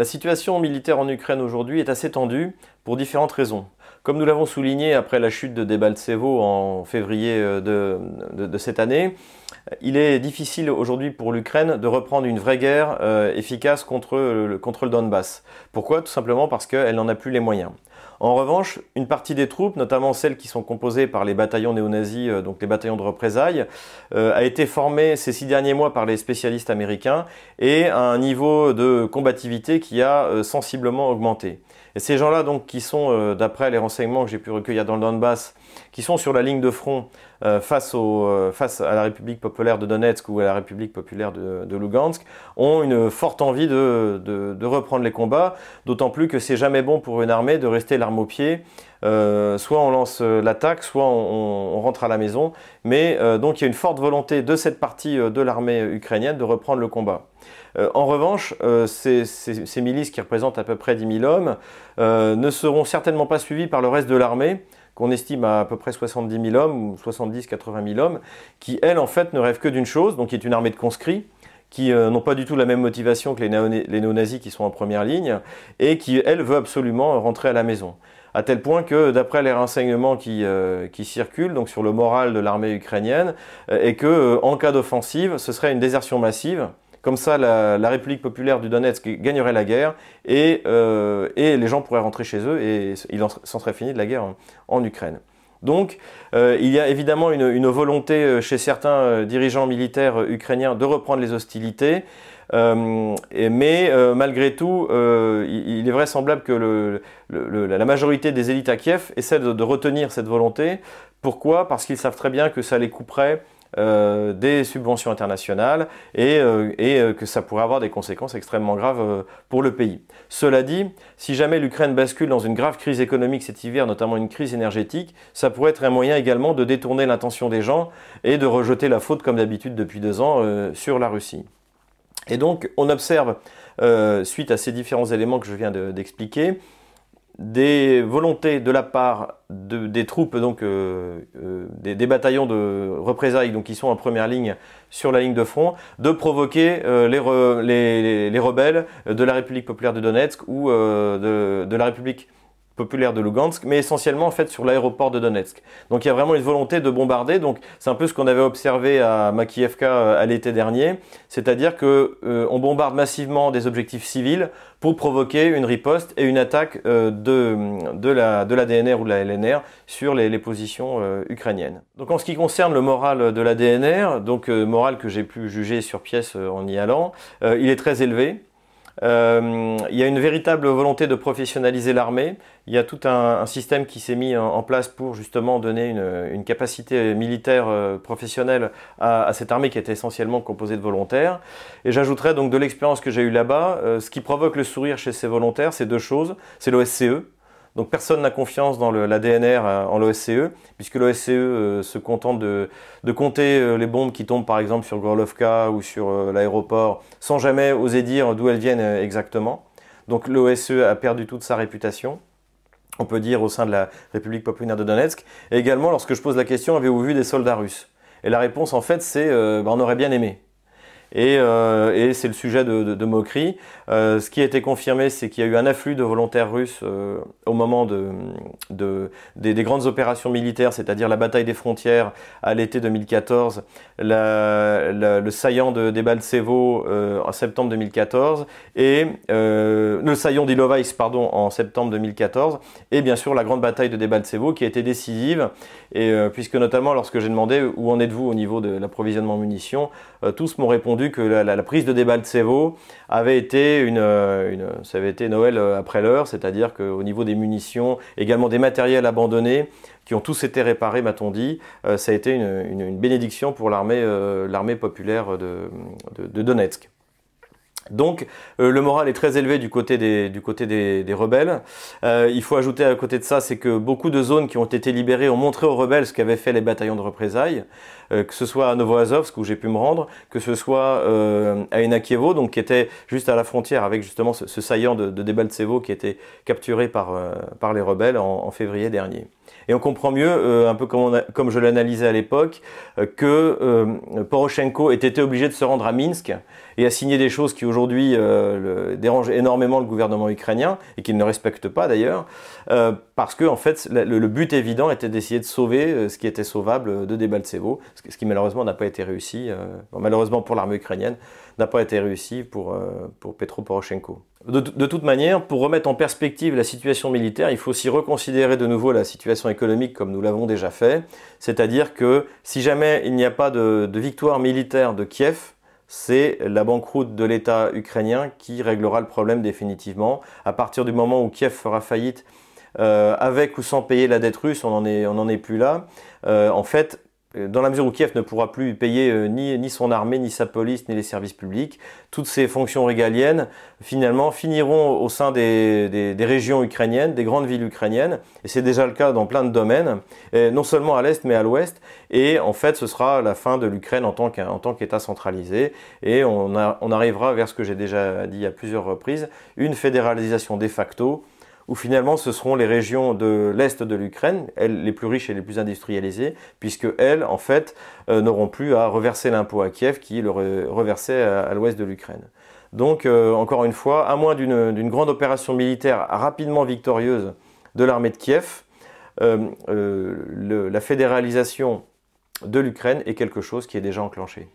La situation militaire en Ukraine aujourd'hui est assez tendue pour différentes raisons. Comme nous l'avons souligné après la chute de Debaltsevo en février euh, de, cette année, il est difficile aujourd'hui pour l'Ukraine de reprendre une vraie guerre euh, efficace contre le, contre le Donbass. Pourquoi? Tout simplement parce qu'elle n'en a plus les moyens. En revanche, une partie des troupes, notamment celles qui sont composées par les bataillons néo-nazis, euh, donc les bataillons de représailles, euh, a été formée ces six derniers mois par les spécialistes américains et à un niveau de combativité qui a euh, sensiblement augmenté. Et ces gens-là, donc, qui sont, d'après les renseignements que j'ai pu recueillir dans le Donbass, qui sont sur la ligne de front euh, face, au, euh, face, à la République populaire de Donetsk ou à la République populaire de, de Lugansk, ont une forte envie de, de, reprendre les combats, d'autant plus que c'est jamais bon pour une armée de rester l'arme au pied. Euh, soit on lance l'attaque, soit on, on, rentre à la maison. Mais euh, donc il y a une forte volonté de cette partie de l'armée ukrainienne de reprendre le combat. Euh, en revanche, ces, ces, ces, milices qui représentent à peu près 10 000 hommes ne seront certainement pas suivies par le reste de l'armée qu'on estime à à peu près 70 000 hommes ou 70-80 000 hommes, qui, elles, en fait, ne rêvent que d'une chose, donc qui est une armée de conscrits, qui euh, n'ont pas du tout la même motivation que les, néo-nazis qui sont en première ligne, et qui, elles, veulent absolument rentrer à la maison. À tel point que, d'après les renseignements qui, euh, circulent, sur le moral de l'armée ukrainienne, euh, et que, en cas d'offensive, ce serait une désertion massive, comme ça, la, République populaire du Donetsk gagnerait la guerre et, euh, les gens pourraient rentrer chez eux et il s'en serait fini de la guerre en, Ukraine. Donc, euh, il y a évidemment une, volonté euh, chez certains dirigeants militaires ukrainiens de reprendre les hostilités. Mais malgré tout, il, est vraisemblable que la majorité des élites à Kiev essaient de retenir cette volonté. Pourquoi? Parce qu'ils savent très bien que ça les couperait euh, des subventions internationales et, euh, euh, que ça pourrait avoir des conséquences extrêmement graves pour le pays. Cela dit, si jamais l'Ukraine bascule dans une grave crise économique cet hiver, notamment une crise énergétique, ça pourrait être un moyen également de détourner l'intention des gens et de rejeter la faute, comme d'habitude depuis deux ans, sur la Russie. Et donc, on observe, suite à ces différents éléments que je viens d'expliquer, des volontés de la part de, des troupes, donc euh, euh, des, bataillons de représailles, donc qui sont en première ligne sur la ligne de front, de provoquer euh, les, les, les, rebelles de la République populaire de Donetsk ou de la République populaire de Lugansk, mais essentiellement en fait sur l'aéroport de Donetsk. Donc il y a vraiment une volonté de bombarder. Donc c'est un peu ce qu'on avait observé à Makievka euh, à l'été dernier, c'est-à-dire que euh, on bombarde massivement des objectifs civils pour provoquer une riposte et une attaque euh, de, de, la, de l'ADNR ou de la LNR sur les, positions ukrainiennes. Donc en ce qui concerne le moral de l'ADNR, donc euh, moral que j'ai pu juger sur pièce en y allant, il est très élevé. Euh, il y a une véritable volonté de professionnaliser l'armée. Il y a tout un, système qui s'est mis en, place pour justement donner une, capacité militaire euh, professionnelle à, à, cette armée qui était essentiellement composée de volontaires. Et j'ajouterais donc de l'expérience que j'ai eue là-bas, euh, ce qui provoque le sourire chez ces volontaires, c'est deux choses. C'est l'OSCE, donc personne n'a confiance dans l'ADNR euh, en l'OSCE, puisque l'OSCE euh, se contente de, compter euh, les bombes qui tombent par exemple sur Gorlovka ou sur l'aéroport, sans jamais oser dire d'où elles viennent exactement. Donc l'OSCE a perdu toute sa réputation on peut dire au sein de la République populaire de Donetsk. Et également, lorsque je pose la question, avez-vous vu des soldats russes? Et la réponse, en fait, c'est ben, on aurait bien aimé. Et, euh, et c'est le sujet de, de, moquerie. Euh, ce qui a été confirmé, c'est qu'il y a eu un afflux de volontaires russes euh, au moment de, de des, des, grandes opérations militaires, c'est-à-dire la bataille des frontières à l'été 2014, la, la, le saillant de euh, en septembre 2014, et le saillant d'Ilovaisk, pardon, en septembre 2014, et bien sûr la grande bataille de Debaltsevo qui a été décisive, et puisque notamment lorsque j'ai demandé où en êtes-vous au niveau de l'approvisionnement en munitions, tous m'ont répondu que la, prise de Debaltsevo avait été une, une, ça avait été Noël après l'heure, c'est-à-dire qu'au niveau des munitions, également des matériels abandonnés, qui ont tous été réparés, m'a-t-on dit, euh, ça a été une, bénédiction pour l'armée euh, populaire de, de, de Donetsk. Donc euh, le moral est très élevé du côté des, rebelles. Euh, il faut ajouter à côté de ça, c'est que beaucoup de zones qui ont été libérées ont montré aux rebelles ce qu'avaient fait les bataillons de représailles, euh, que ce soit à Novoazovsk où j'ai pu me rendre, que ce soit euh, à Enakievo, donc qui était juste à la frontière avec justement ce, ce saillant de, de Debaltsevo qui était capturé par, euh, par les rebelles en, février dernier. Et on comprend mieux, euh, un peu comme, comme je l'analysais à l'époque, que Poroshenko était obligé de se rendre à Minsk et à signer des choses qui aujourd'hui aujourd'hui dérange énormément le gouvernement ukrainien et qu'il ne respecte pas d'ailleurs, parce que en fait le, but évident était d'essayer de sauver ce qui était sauvable de Debaltsevo, ce qui malheureusement n'a pas été réussi, malheureusement pour l'armée ukrainienne, n'a pas été réussi pour, pour Petro Poroshenko. De, toute manière, pour remettre en perspective la situation militaire, il faut aussi reconsidérer de nouveau la situation économique comme nous l'avons déjà fait. C'est-à-dire que si jamais il n'y a pas de, victoire militaire de Kiev, c'est la banqueroute de l'État ukrainien qui réglera le problème définitivement. À partir du moment où Kiev fera faillite, euh, avec ou sans payer la dette russe, on n'en est, est plus là. Euh, en fait, euh, dans la mesure où Kiev ne pourra plus payer euh, ni, son armée, ni sa police, ni les services publics, toutes ces fonctions régaliennes, finalement, finiront au sein des, régions ukrainiennes, des grandes villes ukrainiennes, et c'est déjà le cas dans plein de domaines, non seulement à l'Est, mais à l'Ouest, et en fait, ce sera la fin de l'Ukraine en tant qu'État centralisé, et on, on arrivera vers ce que j'ai déjà dit à plusieurs reprises, une fédéralisation de facto, où finalement ce seront les régions de l'Est de l'Ukraine, elles les plus riches et les plus industrialisées, puisque elles, en fait, euh, n'auront plus à reverser l'impôt à Kiev qui le reversait à, l'ouest de l'Ukraine. Donc, euh, encore une fois, à moins d'une grande opération militaire rapidement victorieuse de l'armée de Kiev, euh, la fédéralisation de l'Ukraine est quelque chose qui est déjà enclenché.